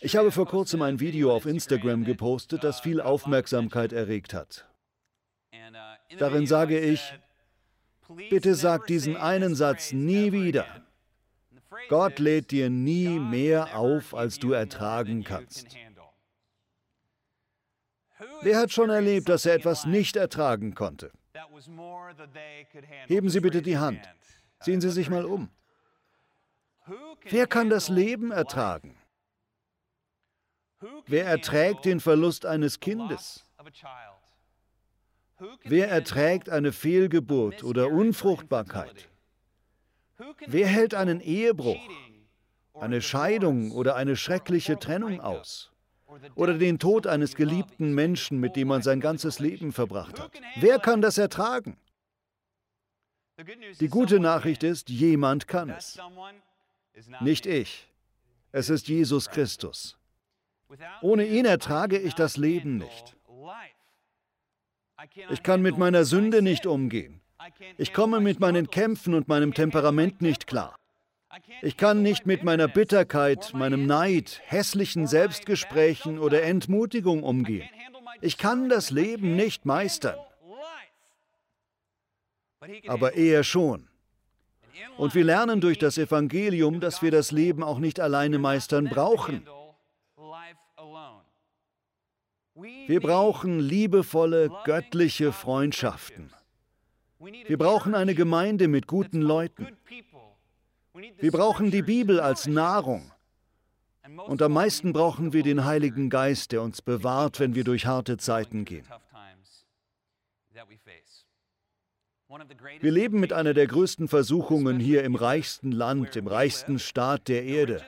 Ich habe vor kurzem ein Video auf Instagram gepostet, das viel Aufmerksamkeit erregt hat. Darin sage ich, bitte sag diesen einen Satz nie wieder. Gott lädt dir nie mehr auf, als du ertragen kannst. Wer hat schon erlebt, dass er etwas nicht ertragen konnte? Heben Sie bitte die Hand. Sehen Sie sich mal um. Wer kann das Leben ertragen? Wer erträgt den Verlust eines Kindes? Wer erträgt eine Fehlgeburt oder Unfruchtbarkeit? Wer hält einen Ehebruch, eine Scheidung oder eine schreckliche Trennung aus? Oder den Tod eines geliebten Menschen, mit dem man sein ganzes Leben verbracht hat? Wer kann das ertragen? Die gute Nachricht ist, jemand kann es. Nicht ich. Es ist Jesus Christus. Ohne ihn ertrage ich das Leben nicht. Ich kann mit meiner Sünde nicht umgehen. Ich komme mit meinen Kämpfen und meinem Temperament nicht klar. Ich kann nicht mit meiner Bitterkeit, meinem Neid, hässlichen Selbstgesprächen oder Entmutigung umgehen. Ich kann das Leben nicht meistern. Aber er schon. Und wir lernen durch das Evangelium, dass wir das Leben auch nicht alleine meistern brauchen. Wir brauchen liebevolle, göttliche Freundschaften. Wir brauchen eine Gemeinde mit guten Leuten. Wir brauchen die Bibel als Nahrung. Und am meisten brauchen wir den Heiligen Geist, der uns bewahrt, wenn wir durch harte Zeiten gehen. Wir leben mit einer der größten Versuchungen hier im reichsten Land, im reichsten Staat der Erde.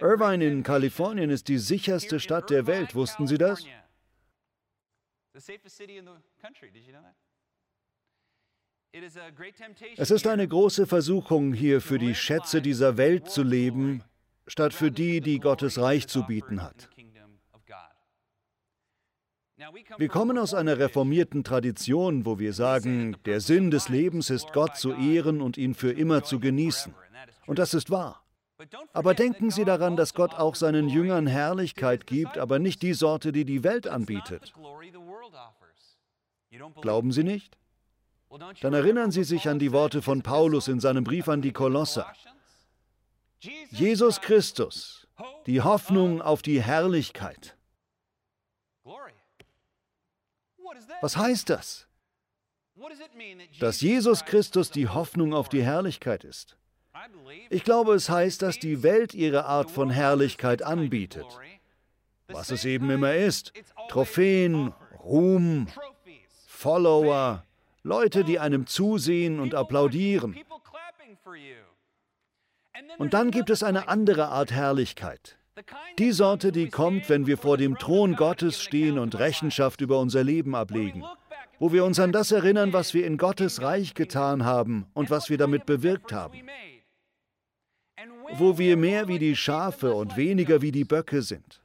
Irvine in Kalifornien ist die sicherste Stadt der Welt. Wussten Sie das? Es ist eine große Versuchung, hier für die Schätze dieser Welt zu leben, statt für die, die Gottes Reich zu bieten hat. Wir kommen aus einer reformierten Tradition, wo wir sagen, der Sinn des Lebens ist Gott zu ehren und ihn für immer zu genießen. Und das ist wahr. Aber denken Sie daran, dass Gott auch seinen Jüngern Herrlichkeit gibt, aber nicht die Sorte, die die Welt anbietet. Glauben Sie nicht? Dann erinnern Sie sich an die Worte von Paulus in seinem Brief an die Kolosser. Jesus Christus, die Hoffnung auf die Herrlichkeit. Was heißt das? Dass Jesus Christus die Hoffnung auf die Herrlichkeit ist. Ich glaube, es heißt, dass die Welt ihre Art von Herrlichkeit anbietet. Was es eben immer ist. Trophäen, Ruhm, Follower, Leute, die einem zusehen und applaudieren. Und dann gibt es eine andere Art Herrlichkeit. Die Sorte, die kommt, wenn wir vor dem Thron Gottes stehen und Rechenschaft über unser Leben ablegen, wo wir uns an das erinnern, was wir in Gottes Reich getan haben und was wir damit bewirkt haben wo wir mehr wie die Schafe und weniger wie die Böcke sind.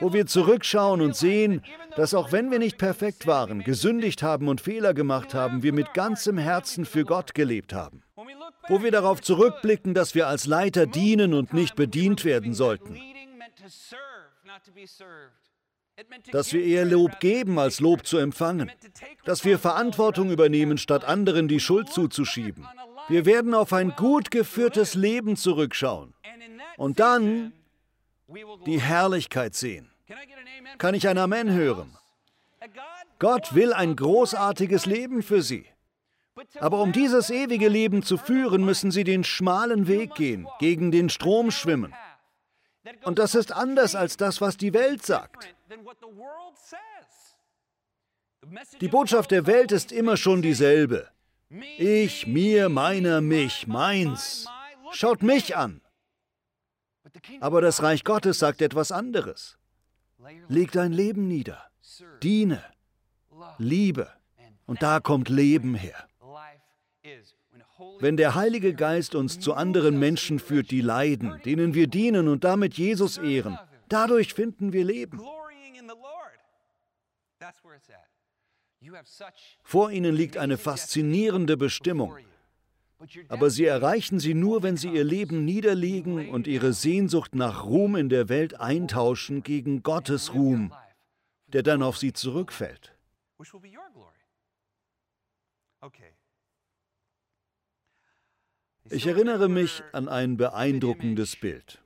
Wo wir zurückschauen und sehen, dass auch wenn wir nicht perfekt waren, gesündigt haben und Fehler gemacht haben, wir mit ganzem Herzen für Gott gelebt haben. Wo wir darauf zurückblicken, dass wir als Leiter dienen und nicht bedient werden sollten. Dass wir eher Lob geben, als Lob zu empfangen. Dass wir Verantwortung übernehmen, statt anderen die Schuld zuzuschieben. Wir werden auf ein gut geführtes Leben zurückschauen und dann die Herrlichkeit sehen. Kann ich ein Amen hören? Gott will ein großartiges Leben für Sie. Aber um dieses ewige Leben zu führen, müssen Sie den schmalen Weg gehen, gegen den Strom schwimmen. Und das ist anders als das, was die Welt sagt. Die Botschaft der Welt ist immer schon dieselbe. Ich, mir, meiner, mich, meins. Schaut mich an. Aber das Reich Gottes sagt etwas anderes. Leg dein Leben nieder. Diene. Liebe. Und da kommt Leben her. Wenn der Heilige Geist uns zu anderen Menschen führt, die leiden, denen wir dienen und damit Jesus ehren, dadurch finden wir Leben. Vor ihnen liegt eine faszinierende Bestimmung. Aber sie erreichen sie nur, wenn sie ihr Leben niederlegen und ihre Sehnsucht nach Ruhm in der Welt eintauschen gegen Gottes Ruhm, der dann auf sie zurückfällt. Ich erinnere mich an ein beeindruckendes Bild.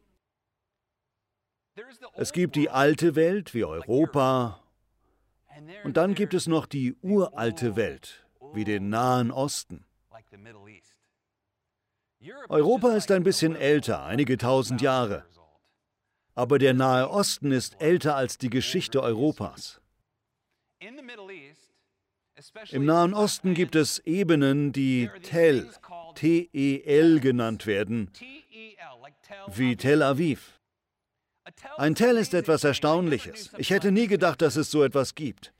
Es gibt die alte Welt wie Europa und dann gibt es noch die uralte Welt wie den Nahen Osten. Europa ist ein bisschen älter, einige tausend Jahre. Aber der Nahe Osten ist älter als die Geschichte Europas. Im Nahen Osten gibt es Ebenen, die Tel, T-E-L genannt werden, wie Tel Aviv. Ein Tel ist etwas Erstaunliches. Ich hätte nie gedacht, dass es so etwas gibt.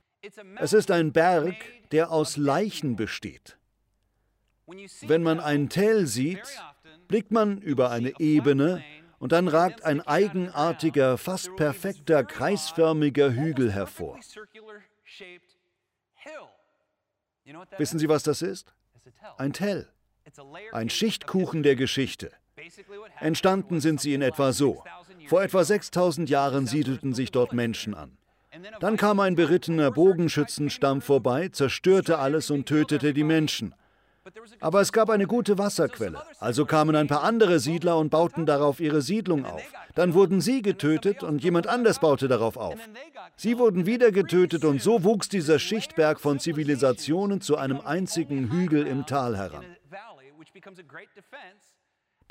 Es ist ein Berg, der aus Leichen besteht. Wenn man ein Tel sieht, blickt man über eine Ebene und dann ragt ein eigenartiger, fast perfekter, kreisförmiger Hügel hervor. Wissen Sie, was das ist? Ein Tell. Ein Schichtkuchen der Geschichte. Entstanden sind sie in etwa so. Vor etwa 6000 Jahren siedelten sich dort Menschen an. Dann kam ein berittener Bogenschützenstamm vorbei, zerstörte alles und tötete die Menschen. Aber es gab eine gute Wasserquelle, also kamen ein paar andere Siedler und bauten darauf ihre Siedlung auf. Dann wurden sie getötet und jemand anders baute darauf auf. Sie wurden wieder getötet und so wuchs dieser Schichtberg von Zivilisationen zu einem einzigen Hügel im Tal heran.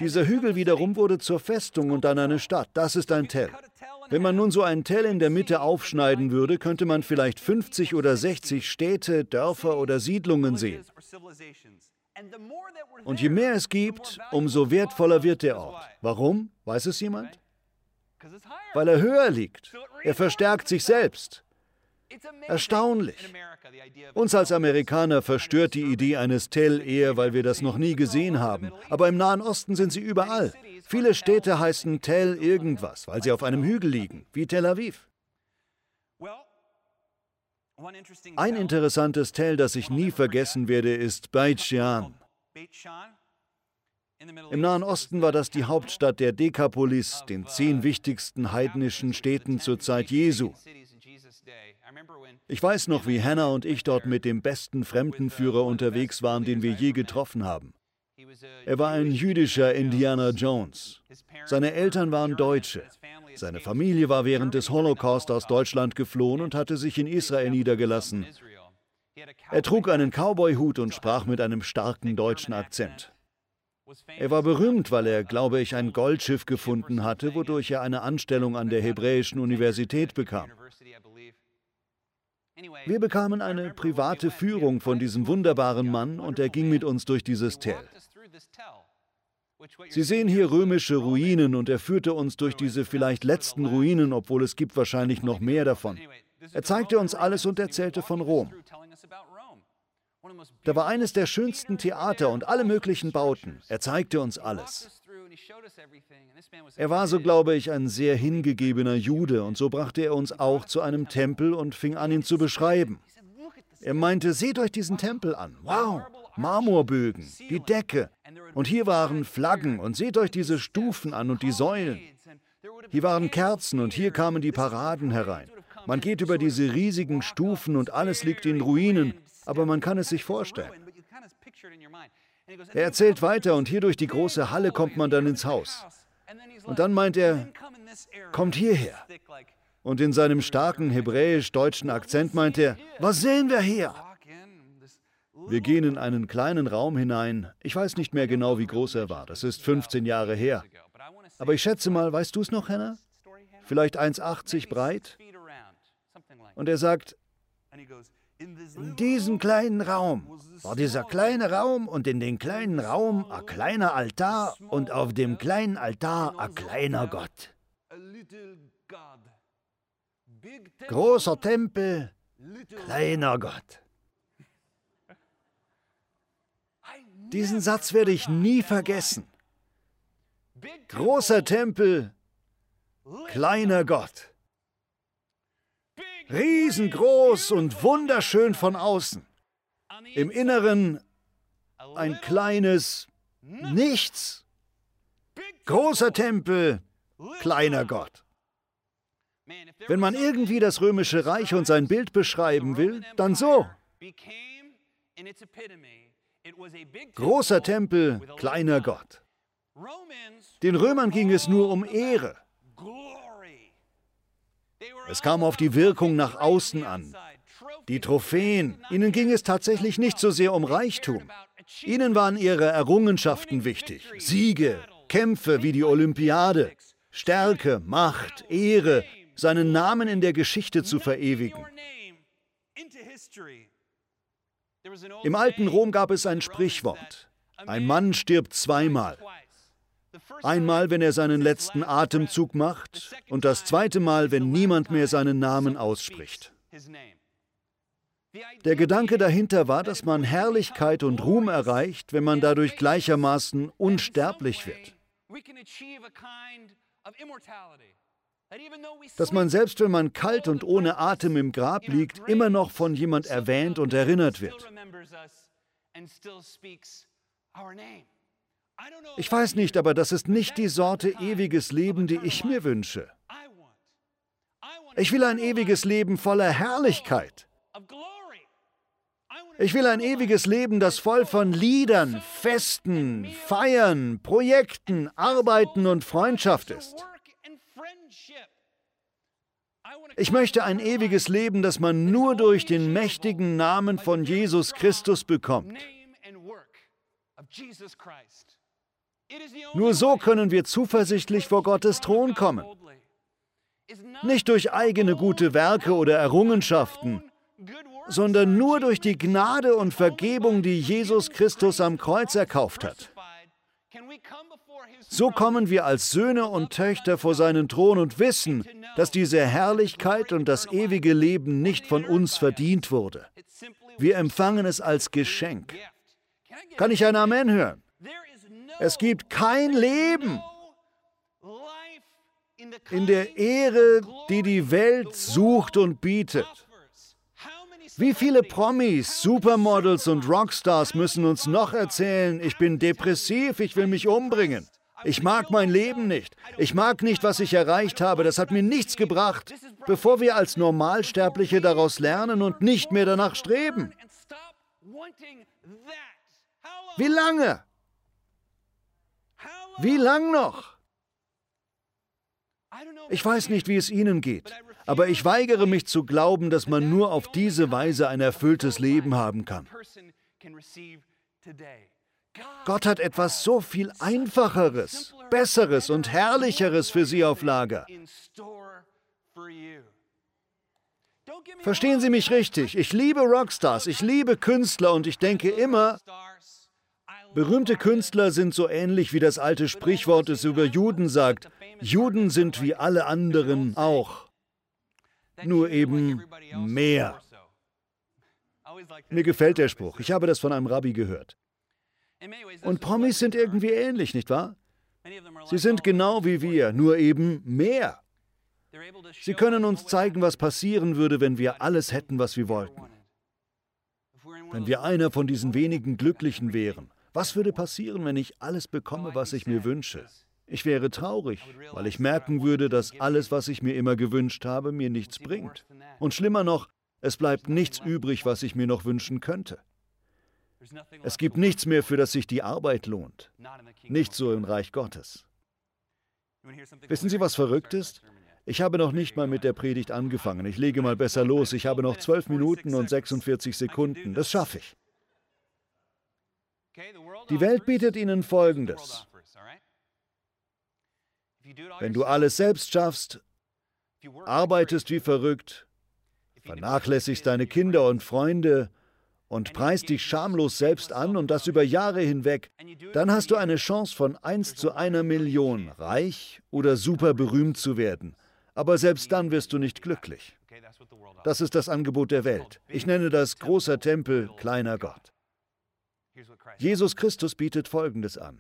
Dieser Hügel wiederum wurde zur Festung und dann eine Stadt. Das ist ein Tell. Wenn man nun so ein Tell in der Mitte aufschneiden würde, könnte man vielleicht 50 oder 60 Städte, Dörfer oder Siedlungen sehen. Und je mehr es gibt, umso wertvoller wird der Ort. Warum? Weiß es jemand? Weil er höher liegt. Er verstärkt sich selbst. Erstaunlich. Uns als Amerikaner verstört die Idee eines Tell eher, weil wir das noch nie gesehen haben. Aber im Nahen Osten sind sie überall. Viele Städte heißen Tell irgendwas, weil sie auf einem Hügel liegen, wie Tel Aviv. Ein interessantes Tell, das ich nie vergessen werde, ist Beit Shean. Im Nahen Osten war das die Hauptstadt der Dekapolis, den zehn wichtigsten heidnischen Städten zur Zeit Jesu. Ich weiß noch, wie Hannah und ich dort mit dem besten Fremdenführer unterwegs waren, den wir je getroffen haben. Er war ein jüdischer Indiana Jones. Seine Eltern waren Deutsche. Seine Familie war während des Holocaust aus Deutschland geflohen und hatte sich in Israel niedergelassen. Er trug einen Cowboyhut und sprach mit einem starken deutschen Akzent. Er war berühmt, weil er, glaube ich, ein Goldschiff gefunden hatte, wodurch er eine Anstellung an der Hebräischen Universität bekam. Wir bekamen eine private Führung von diesem wunderbaren Mann und er ging mit uns durch dieses Tell. Sie sehen hier römische Ruinen und er führte uns durch diese vielleicht letzten Ruinen, obwohl es gibt wahrscheinlich noch mehr davon. Er zeigte uns alles und erzählte von Rom. Da war eines der schönsten Theater und alle möglichen Bauten. Er zeigte uns alles. Er war, so glaube ich, ein sehr hingegebener Jude und so brachte er uns auch zu einem Tempel und fing an, ihn zu beschreiben. Er meinte, seht euch diesen Tempel an. Wow, Marmorbögen, die Decke. Und hier waren Flaggen und seht euch diese Stufen an und die Säulen. Hier waren Kerzen und hier kamen die Paraden herein. Man geht über diese riesigen Stufen und alles liegt in Ruinen, aber man kann es sich vorstellen. Er erzählt weiter und hier durch die große Halle kommt man dann ins Haus. Und dann meint er, kommt hierher. Und in seinem starken hebräisch-deutschen Akzent meint er, was sehen wir hier? Wir gehen in einen kleinen Raum hinein. Ich weiß nicht mehr genau, wie groß er war. Das ist 15 Jahre her. Aber ich schätze mal, weißt du es noch, Hannah? Vielleicht 1,80 breit? Und er sagt, in diesem kleinen Raum war dieser kleine Raum und in den kleinen Raum ein kleiner Altar und auf dem kleinen Altar ein kleiner Gott. Großer Tempel, kleiner Gott. Diesen Satz werde ich nie vergessen. Großer Tempel, kleiner Gott. Riesengroß und wunderschön von außen. Im Inneren ein kleines, Nichts. Großer Tempel, kleiner Gott. Wenn man irgendwie das römische Reich und sein Bild beschreiben will, dann so. Großer Tempel, kleiner Gott. Den Römern ging es nur um Ehre. Es kam auf die Wirkung nach außen an. Die Trophäen, ihnen ging es tatsächlich nicht so sehr um Reichtum. Ihnen waren ihre Errungenschaften wichtig. Siege, Kämpfe wie die Olympiade, Stärke, Macht, Ehre, seinen Namen in der Geschichte zu verewigen. Im alten Rom gab es ein Sprichwort. Ein Mann stirbt zweimal. Einmal, wenn er seinen letzten Atemzug macht und das zweite Mal, wenn niemand mehr seinen Namen ausspricht. Der Gedanke dahinter war, dass man Herrlichkeit und Ruhm erreicht, wenn man dadurch gleichermaßen unsterblich wird. Dass man selbst wenn man kalt und ohne Atem im Grab liegt, immer noch von jemand erwähnt und erinnert wird. Ich weiß nicht, aber das ist nicht die Sorte ewiges Leben, die ich mir wünsche. Ich will ein ewiges Leben voller Herrlichkeit. Ich will ein ewiges Leben, das voll von Liedern, Festen, Feiern, Projekten, Arbeiten und Freundschaft ist. Ich möchte ein ewiges Leben, das man nur durch den mächtigen Namen von Jesus Christus bekommt. Nur so können wir zuversichtlich vor Gottes Thron kommen. Nicht durch eigene gute Werke oder Errungenschaften, sondern nur durch die Gnade und Vergebung, die Jesus Christus am Kreuz erkauft hat. So kommen wir als Söhne und Töchter vor seinen Thron und wissen, dass diese Herrlichkeit und das ewige Leben nicht von uns verdient wurde. Wir empfangen es als Geschenk. Kann ich ein Amen hören? Es gibt kein Leben in der Ehre, die die Welt sucht und bietet. Wie viele Promis, Supermodels und Rockstars müssen uns noch erzählen, ich bin depressiv, ich will mich umbringen. Ich mag mein Leben nicht. Ich mag nicht, was ich erreicht habe. Das hat mir nichts gebracht. Bevor wir als Normalsterbliche daraus lernen und nicht mehr danach streben. Wie lange? Wie lang noch? Ich weiß nicht, wie es Ihnen geht, aber ich weigere mich zu glauben, dass man nur auf diese Weise ein erfülltes Leben haben kann. Gott hat etwas so viel Einfacheres, Besseres und Herrlicheres für Sie auf Lager. Verstehen Sie mich richtig, ich liebe Rockstars, ich liebe Künstler und ich denke immer, Berühmte Künstler sind so ähnlich wie das alte Sprichwort es über Juden sagt. Juden sind wie alle anderen auch, nur eben mehr. Mir gefällt der Spruch. Ich habe das von einem Rabbi gehört. Und Promis sind irgendwie ähnlich, nicht wahr? Sie sind genau wie wir, nur eben mehr. Sie können uns zeigen, was passieren würde, wenn wir alles hätten, was wir wollten. Wenn wir einer von diesen wenigen Glücklichen wären. Was würde passieren, wenn ich alles bekomme, was ich mir wünsche? Ich wäre traurig, weil ich merken würde, dass alles, was ich mir immer gewünscht habe, mir nichts bringt. Und schlimmer noch, es bleibt nichts übrig, was ich mir noch wünschen könnte. Es gibt nichts mehr, für das sich die Arbeit lohnt. Nicht so im Reich Gottes. Wissen Sie, was verrückt ist? Ich habe noch nicht mal mit der Predigt angefangen. Ich lege mal besser los. Ich habe noch 12 Minuten und 46 Sekunden. Das schaffe ich. Die Welt bietet ihnen Folgendes. Wenn du alles selbst schaffst, arbeitest wie verrückt, vernachlässigst deine Kinder und Freunde und preist dich schamlos selbst an und das über Jahre hinweg, dann hast du eine Chance von 1 zu einer Million, reich oder super berühmt zu werden. Aber selbst dann wirst du nicht glücklich. Das ist das Angebot der Welt. Ich nenne das großer Tempel, kleiner Gott. Jesus Christus bietet Folgendes an.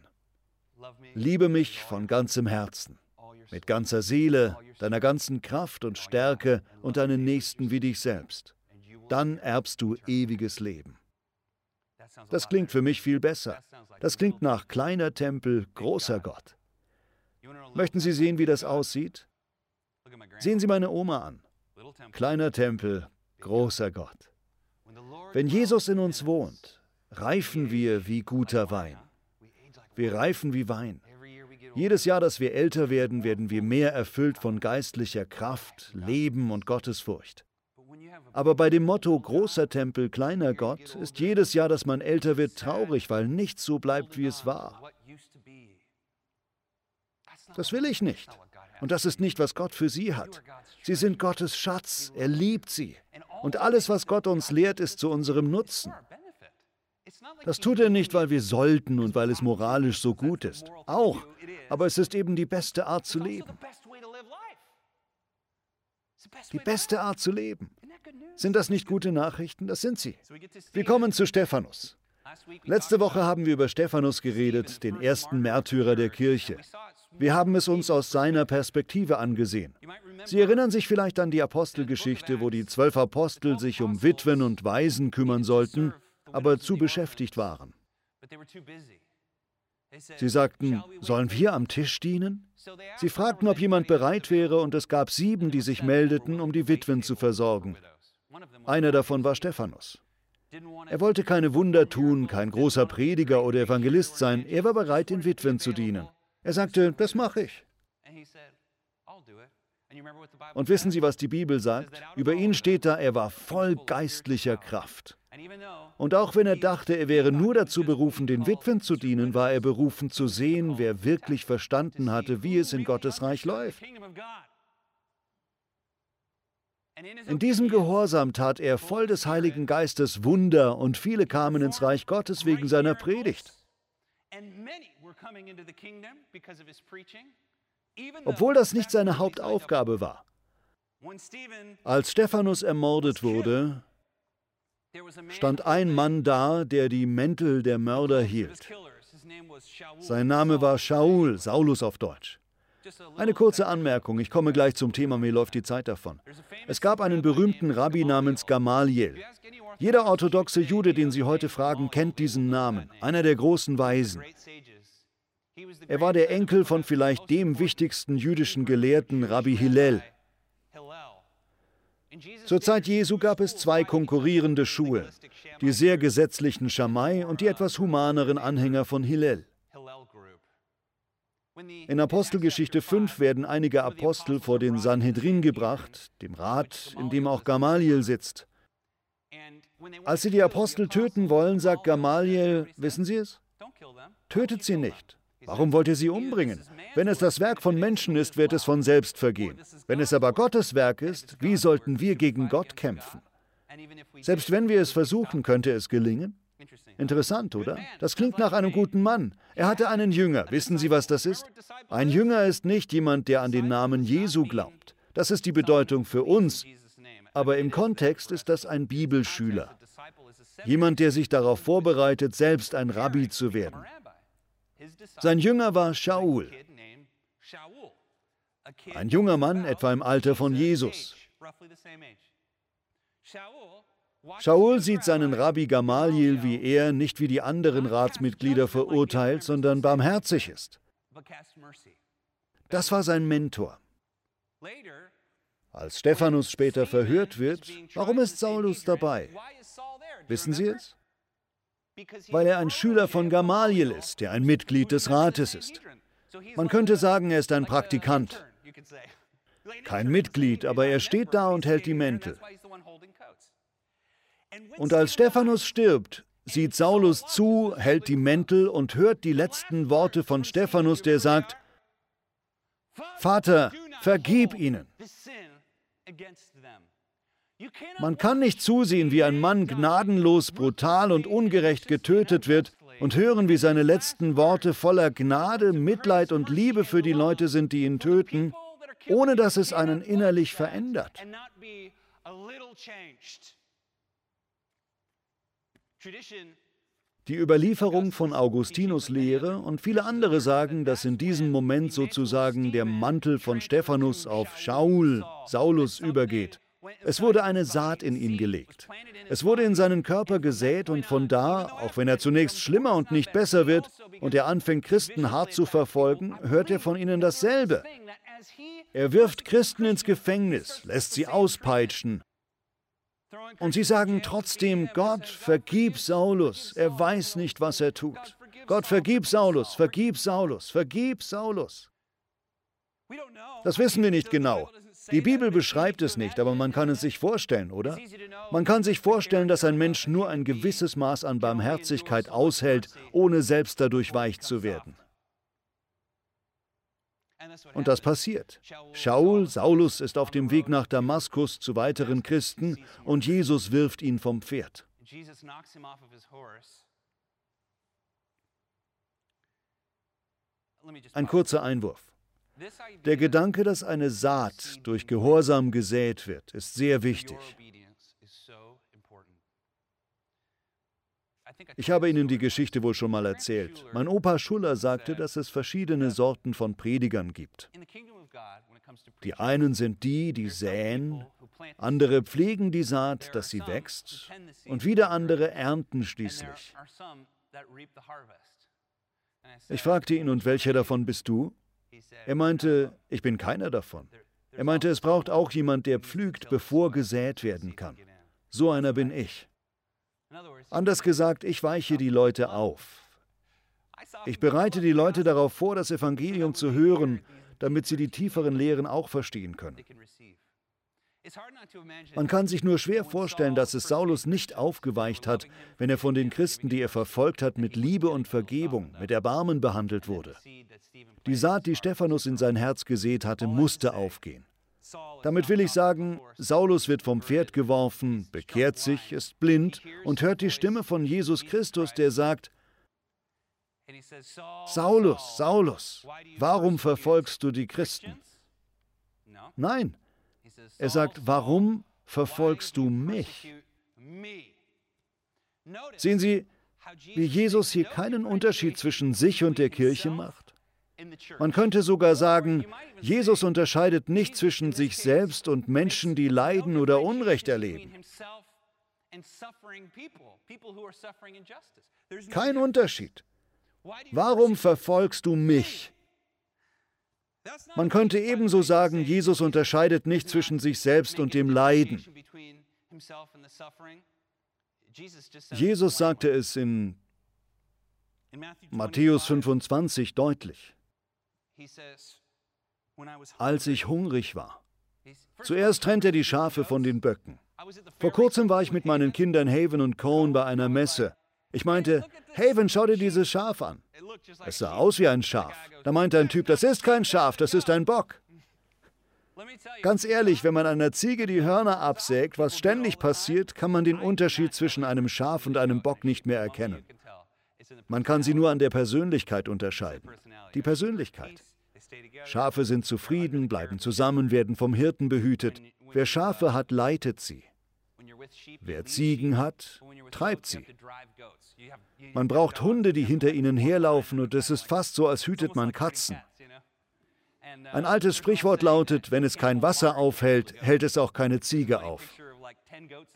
Liebe mich von ganzem Herzen, mit ganzer Seele, deiner ganzen Kraft und Stärke und deinen Nächsten wie dich selbst. Dann erbst du ewiges Leben. Das klingt für mich viel besser. Das klingt nach kleiner Tempel, großer Gott. Möchten Sie sehen, wie das aussieht? Sehen Sie meine Oma an. Kleiner Tempel, großer Gott. Wenn Jesus in uns wohnt, reifen wir wie guter Wein. Wir reifen wie Wein. Jedes Jahr, dass wir älter werden, werden wir mehr erfüllt von geistlicher Kraft, Leben und Gottesfurcht. Aber bei dem Motto großer Tempel, kleiner Gott ist jedes Jahr, dass man älter wird, traurig, weil nichts so bleibt, wie es war. Das will ich nicht. Und das ist nicht, was Gott für Sie hat. Sie sind Gottes Schatz. Er liebt Sie. Und alles, was Gott uns lehrt, ist zu unserem Nutzen. Das tut er nicht, weil wir sollten und weil es moralisch so gut ist. Auch. Aber es ist eben die beste Art zu leben. Die beste Art zu leben. Sind das nicht gute Nachrichten? Das sind sie. Wir kommen zu Stephanus. Letzte Woche haben wir über Stephanus geredet, den ersten Märtyrer der Kirche. Wir haben es uns aus seiner Perspektive angesehen. Sie erinnern sich vielleicht an die Apostelgeschichte, wo die zwölf Apostel sich um Witwen und Waisen kümmern sollten, aber zu beschäftigt waren. Sie sagten, sollen wir am Tisch dienen? Sie fragten, ob jemand bereit wäre, und es gab sieben, die sich meldeten, um die Witwen zu versorgen. Einer davon war Stephanus. Er wollte keine Wunder tun, kein großer Prediger oder Evangelist sein, er war bereit, den Witwen zu dienen. Er sagte, das mache ich. Und wissen Sie, was die Bibel sagt? Über ihn steht da, er war voll geistlicher Kraft. Und auch wenn er dachte, er wäre nur dazu berufen, den Witwen zu dienen, war er berufen zu sehen, wer wirklich verstanden hatte, wie es in Gottes Reich läuft. In diesem Gehorsam tat er voll des Heiligen Geistes Wunder und viele kamen ins Reich Gottes wegen seiner Predigt. Obwohl das nicht seine Hauptaufgabe war. Als Stephanus ermordet wurde, stand ein Mann da, der die Mäntel der Mörder hielt. Sein Name war Shaul, Saulus auf Deutsch. Eine kurze Anmerkung, ich komme gleich zum Thema, mir läuft die Zeit davon. Es gab einen berühmten Rabbi namens Gamaliel. Jeder orthodoxe Jude, den Sie heute fragen, kennt diesen Namen, einer der großen Weisen. Er war der Enkel von vielleicht dem wichtigsten jüdischen Gelehrten, Rabbi Hillel. Zur Zeit Jesu gab es zwei konkurrierende Schulen, die sehr gesetzlichen Schamai und die etwas humaneren Anhänger von Hillel. In Apostelgeschichte 5 werden einige Apostel vor den Sanhedrin gebracht, dem Rat, in dem auch Gamaliel sitzt. Als sie die Apostel töten wollen, sagt Gamaliel, wissen Sie es? Tötet sie nicht. Warum wollt ihr sie umbringen? Wenn es das Werk von Menschen ist, wird es von selbst vergehen. Wenn es aber Gottes Werk ist, wie sollten wir gegen Gott kämpfen? Selbst wenn wir es versuchen, könnte es gelingen? Interessant, oder? Das klingt nach einem guten Mann. Er hatte einen Jünger. Wissen Sie, was das ist? Ein Jünger ist nicht jemand, der an den Namen Jesu glaubt. Das ist die Bedeutung für uns. Aber im Kontext ist das ein Bibelschüler. Jemand, der sich darauf vorbereitet, selbst ein Rabbi zu werden. Sein Jünger war Shaul. Ein junger Mann, etwa im Alter von Jesus. Shaul sieht seinen Rabbi Gamaliel wie er, nicht wie die anderen Ratsmitglieder verurteilt, sondern barmherzig ist. Das war sein Mentor. Als Stephanus später verhört wird, warum ist Saulus dabei? Wissen Sie es? Weil er ein Schüler von Gamaliel ist, der ein Mitglied des Rates ist. Man könnte sagen, er ist ein Praktikant. Kein Mitglied, aber er steht da und hält die Mäntel. Und als Stephanus stirbt, sieht Saulus zu, hält die Mäntel und hört die letzten Worte von Stephanus, der sagt, Vater, vergib ihnen. Man kann nicht zusehen, wie ein Mann gnadenlos, brutal und ungerecht getötet wird und hören, wie seine letzten Worte voller Gnade, Mitleid und Liebe für die Leute sind, die ihn töten, ohne dass es einen innerlich verändert. Die Überlieferung von Augustinus Lehre und viele andere sagen, dass in diesem Moment sozusagen der Mantel von Stephanus auf Shaul, Saulus übergeht Es wurde eine Saat in ihn gelegt. Es wurde in seinen Körper gesät und von da, auch wenn er zunächst schlimmer und nicht besser wird und er anfängt, Christen hart zu verfolgen, hört er von ihnen dasselbe. Er wirft Christen ins Gefängnis, lässt sie auspeitschen. Und sie sagen trotzdem, Gott, vergib Saulus, er weiß nicht, was er tut. Gott, vergib Saulus, vergib Saulus, vergib Saulus. Das wissen wir nicht genau. Die Bibel beschreibt es nicht, aber man kann es sich vorstellen, oder? Man kann sich vorstellen, dass ein Mensch nur ein gewisses Maß an Barmherzigkeit aushält, ohne selbst dadurch weich zu werden. Und das passiert. Shaul, Saulus ist auf dem Weg nach Damaskus zu weiteren Christen und Jesus wirft ihn vom Pferd. Ein kurzer Einwurf. Der Gedanke, dass eine Saat durch Gehorsam gesät wird, ist sehr wichtig. Ich habe Ihnen die Geschichte wohl schon mal erzählt. Mein Opa Schuller sagte, dass es verschiedene Sorten von Predigern gibt. Die einen sind die, die säen, andere pflegen die Saat, dass sie wächst, und wieder andere ernten schließlich. Ich fragte ihn, und welcher davon bist du? Er meinte, ich bin keiner davon. Er meinte, es braucht auch jemand, der pflügt, bevor gesät werden kann. So einer bin ich. Anders gesagt, ich weiche die Leute auf. Ich bereite die Leute darauf vor, das Evangelium zu hören, damit sie die tieferen Lehren auch verstehen können. Man kann sich nur schwer vorstellen, dass es Saulus nicht aufgeweicht hat, wenn er von den Christen, die er verfolgt hat, mit Liebe und Vergebung, mit Erbarmen behandelt wurde. Die Saat, die Stephanus in sein Herz gesät hatte, musste aufgehen. Damit will ich sagen, Saulus wird vom Pferd geworfen, bekehrt sich, ist blind und hört die Stimme von Jesus Christus, der sagt, Saulus, Saulus, warum verfolgst du die Christen? Nein, er sagt, warum verfolgst du mich? Sehen Sie, wie Jesus hier keinen Unterschied zwischen sich und der Kirche macht? Man könnte sogar sagen, Jesus unterscheidet nicht zwischen sich selbst und Menschen, die leiden oder Unrecht erleben. Kein Unterschied. Warum verfolgst du mich? Man könnte ebenso sagen, Jesus unterscheidet nicht zwischen sich selbst und dem Leiden. Jesus sagte es in Matthäus 25 deutlich. Als ich hungrig war. Zuerst trennt er die Schafe von den Böcken. Vor kurzem war ich mit meinen Kindern Haven und Cohn bei einer Messe. Ich meinte, Haven, schau dir dieses Schaf an. Es sah aus wie ein Schaf. Da meinte ein Typ, das ist kein Schaf, das ist ein Bock. Ganz ehrlich, wenn man einer Ziege die Hörner absägt, was ständig passiert, kann man den Unterschied zwischen einem Schaf und einem Bock nicht mehr erkennen. Man kann sie nur an der Persönlichkeit unterscheiden. Die Persönlichkeit. Schafe sind zufrieden, bleiben zusammen, werden vom Hirten behütet. Wer Schafe hat, leitet sie. Wer Ziegen hat, treibt sie. Man braucht Hunde, die hinter ihnen herlaufen, und es ist fast so, als hütet man Katzen. Ein altes Sprichwort lautet, wenn es kein Wasser aufhält, hält es auch keine Ziege auf.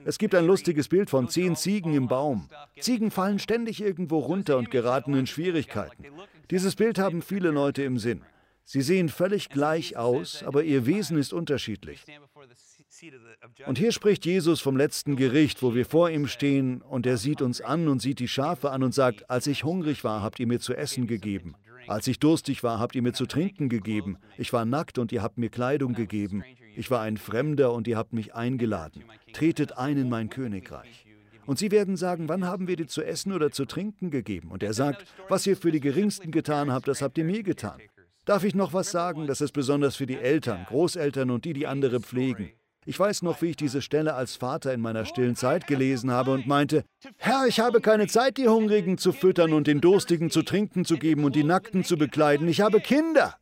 Es gibt ein lustiges Bild von zehn Ziegen im Baum. Ziegen fallen ständig irgendwo runter und geraten in Schwierigkeiten. Dieses Bild haben viele Leute im Sinn. Sie sehen völlig gleich aus, aber ihr Wesen ist unterschiedlich. Und hier spricht Jesus vom letzten Gericht, wo wir vor ihm stehen und er sieht uns an und sieht die Schafe an und sagt, als ich hungrig war, habt ihr mir zu essen gegeben. Als ich durstig war, habt ihr mir zu trinken gegeben. Ich war nackt und ihr habt mir Kleidung gegeben. Ich war ein Fremder und ihr habt mich eingeladen. Tretet ein in mein Königreich. Und sie werden sagen, wann haben wir dir zu essen oder zu trinken gegeben? Und er sagt, was ihr für die Geringsten getan habt, das habt ihr mir getan. Darf ich noch was sagen? Das ist besonders für die Eltern, Großeltern und die, die andere pflegen. Ich weiß noch, wie ich diese Stelle als Vater in meiner stillen Zeit gelesen habe und meinte, Herr, ich habe keine Zeit, die Hungrigen zu füttern und den Durstigen zu trinken zu geben und die Nackten zu bekleiden. Ich habe Kinder.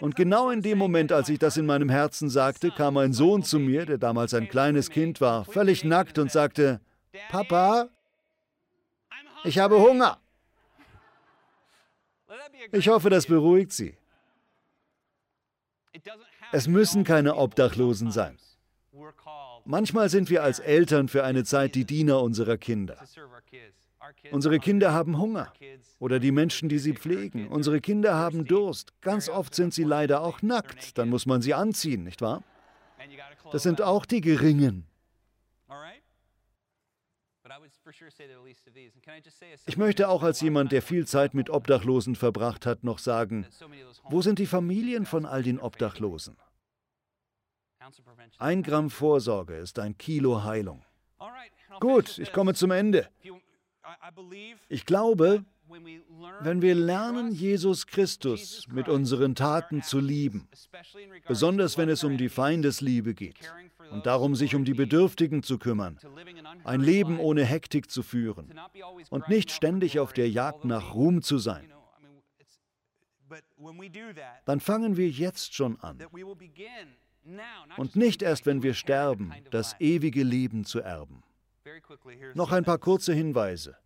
Und genau in dem Moment, als ich das in meinem Herzen sagte, kam ein Sohn zu mir, der damals ein kleines Kind war, völlig nackt und sagte, Papa, ich habe Hunger. Ich hoffe, das beruhigt Sie. Es müssen keine Obdachlosen sein. Manchmal sind wir als Eltern für eine Zeit die Diener unserer Kinder. Unsere Kinder haben Hunger oder die Menschen, die sie pflegen. Unsere Kinder haben Durst. Ganz oft sind sie leider auch nackt. Dann muss man sie anziehen, nicht wahr? Das sind auch die Geringen. Ich möchte auch als jemand, der viel Zeit mit Obdachlosen verbracht hat, noch sagen, wo sind die Familien von all den Obdachlosen? Ein Gramm Vorsorge ist ein Kilo Heilung. Gut, ich komme zum Ende. Ich glaube, wenn wir lernen, Jesus Christus mit unseren Taten zu lieben, besonders wenn es um die Feindesliebe geht und darum, sich um die Bedürftigen zu kümmern, ein Leben ohne Hektik zu führen und nicht ständig auf der Jagd nach Ruhm zu sein, dann fangen wir jetzt schon an und nicht erst, wenn wir sterben, das ewige Leben zu erben. Noch ein paar kurze Hinweise.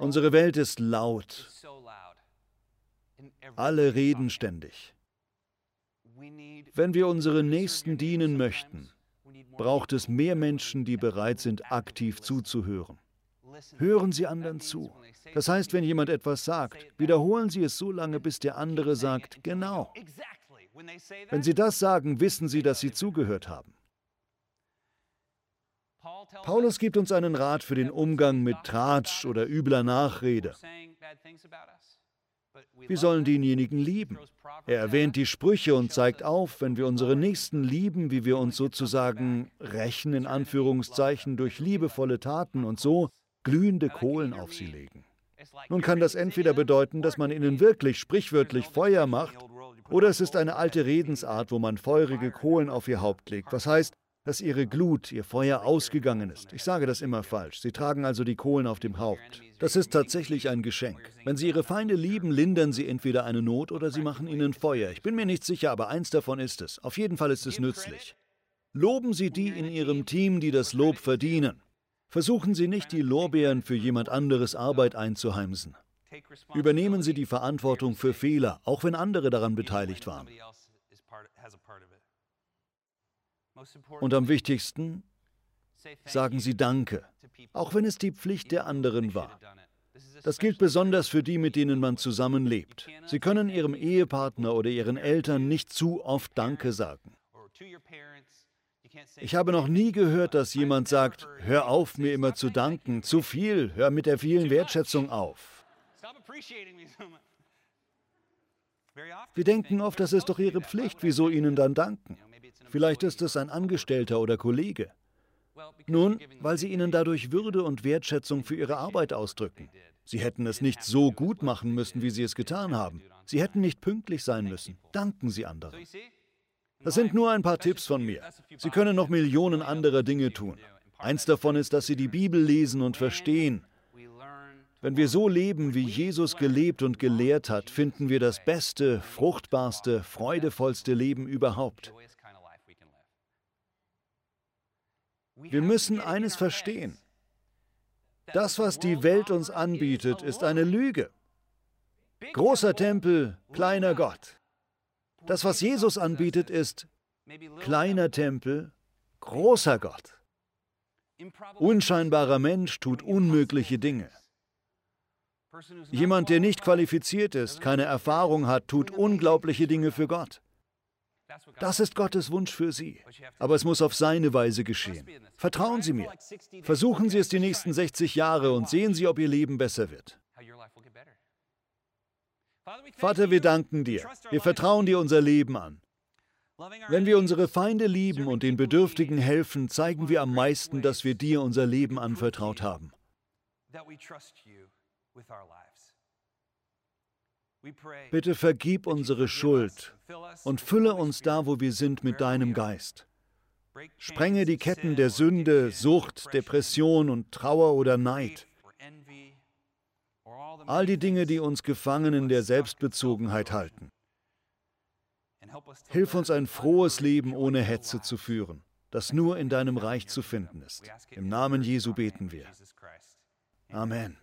Unsere Welt ist laut. Alle reden ständig. Wenn wir unseren Nächsten dienen möchten, braucht es mehr Menschen, die bereit sind, aktiv zuzuhören. Hören Sie anderen zu. Das heißt, wenn jemand etwas sagt, wiederholen Sie es so lange, bis der andere sagt, genau. Wenn Sie das sagen, wissen Sie, dass Sie zugehört haben. Paulus gibt uns einen Rat für den Umgang mit Tratsch oder übler Nachrede. Wir sollen denjenigen lieben. Er erwähnt die Sprüche und zeigt auf, wenn wir unsere Nächsten lieben, wie wir uns sozusagen rächen in Anführungszeichen durch liebevolle Taten und so glühende Kohlen auf sie legen. Nun kann das entweder bedeuten, dass man ihnen wirklich sprichwörtlich Feuer macht, oder es ist eine alte Redensart, wo man feurige Kohlen auf ihr Haupt legt. Was heißt, dass ihre Glut, ihr Feuer ausgegangen ist. Ich sage das immer falsch. Sie tragen also die Kohlen auf dem Haupt. Das ist tatsächlich ein Geschenk. Wenn Sie Ihre Feinde lieben, lindern Sie entweder eine Not oder Sie machen ihnen Feuer. Ich bin mir nicht sicher, aber eins davon ist es. Auf jeden Fall ist es nützlich. Loben Sie die in Ihrem Team, die das Lob verdienen. Versuchen Sie nicht, die Lorbeeren für jemand anderes Arbeit einzuheimsen. Übernehmen Sie die Verantwortung für Fehler, auch wenn andere daran beteiligt waren. Und am wichtigsten, sagen Sie Danke, auch wenn es die Pflicht der anderen war. Das gilt besonders für die, mit denen man zusammenlebt. Sie können Ihrem Ehepartner oder Ihren Eltern nicht zu oft Danke sagen. Ich habe noch nie gehört, dass jemand sagt, hör auf, mir immer zu danken, zu viel, hör mit der vielen Wertschätzung auf. Wir denken oft, das ist doch Ihre Pflicht, wieso Ihnen dann danken? Vielleicht ist es ein Angestellter oder Kollege. Nun, weil Sie ihnen dadurch Würde und Wertschätzung für Ihre Arbeit ausdrücken. Sie hätten es nicht so gut machen müssen, wie Sie es getan haben. Sie hätten nicht pünktlich sein müssen. Danken Sie anderen. Das sind nur ein paar Tipps von mir. Sie können noch Millionen anderer Dinge tun. Eins davon ist, dass Sie die Bibel lesen und verstehen. Wenn wir so leben, wie Jesus gelebt und gelehrt hat, finden wir das beste, fruchtbarste, freudevollste Leben überhaupt. Wir müssen eines verstehen. Das, was die Welt uns anbietet, ist eine Lüge. Großer Tempel, kleiner Gott. Das, was Jesus anbietet, ist kleiner Tempel, großer Gott. Unscheinbarer Mensch tut unmögliche Dinge. Jemand, der nicht qualifiziert ist, keine Erfahrung hat, tut unglaubliche Dinge für Gott. Das ist Gottes Wunsch für Sie. Aber es muss auf seine Weise geschehen. Vertrauen Sie mir. Versuchen Sie es die nächsten 60 Jahre und sehen Sie, ob Ihr Leben besser wird. Vater, wir danken dir. Wir vertrauen dir unser Leben an. Wenn wir unsere Feinde lieben und den Bedürftigen helfen, zeigen wir am meisten, dass wir dir unser Leben anvertraut haben. Bitte vergib unsere Schuld und fülle uns da, wo wir sind, mit deinem Geist. Sprenge die Ketten der Sünde, Sucht, Depression und Trauer oder Neid. All die Dinge, die uns gefangen in der Selbstbezogenheit halten. Hilf uns ein frohes Leben ohne Hetze zu führen, das nur in deinem Reich zu finden ist. Im Namen Jesu beten wir. Amen.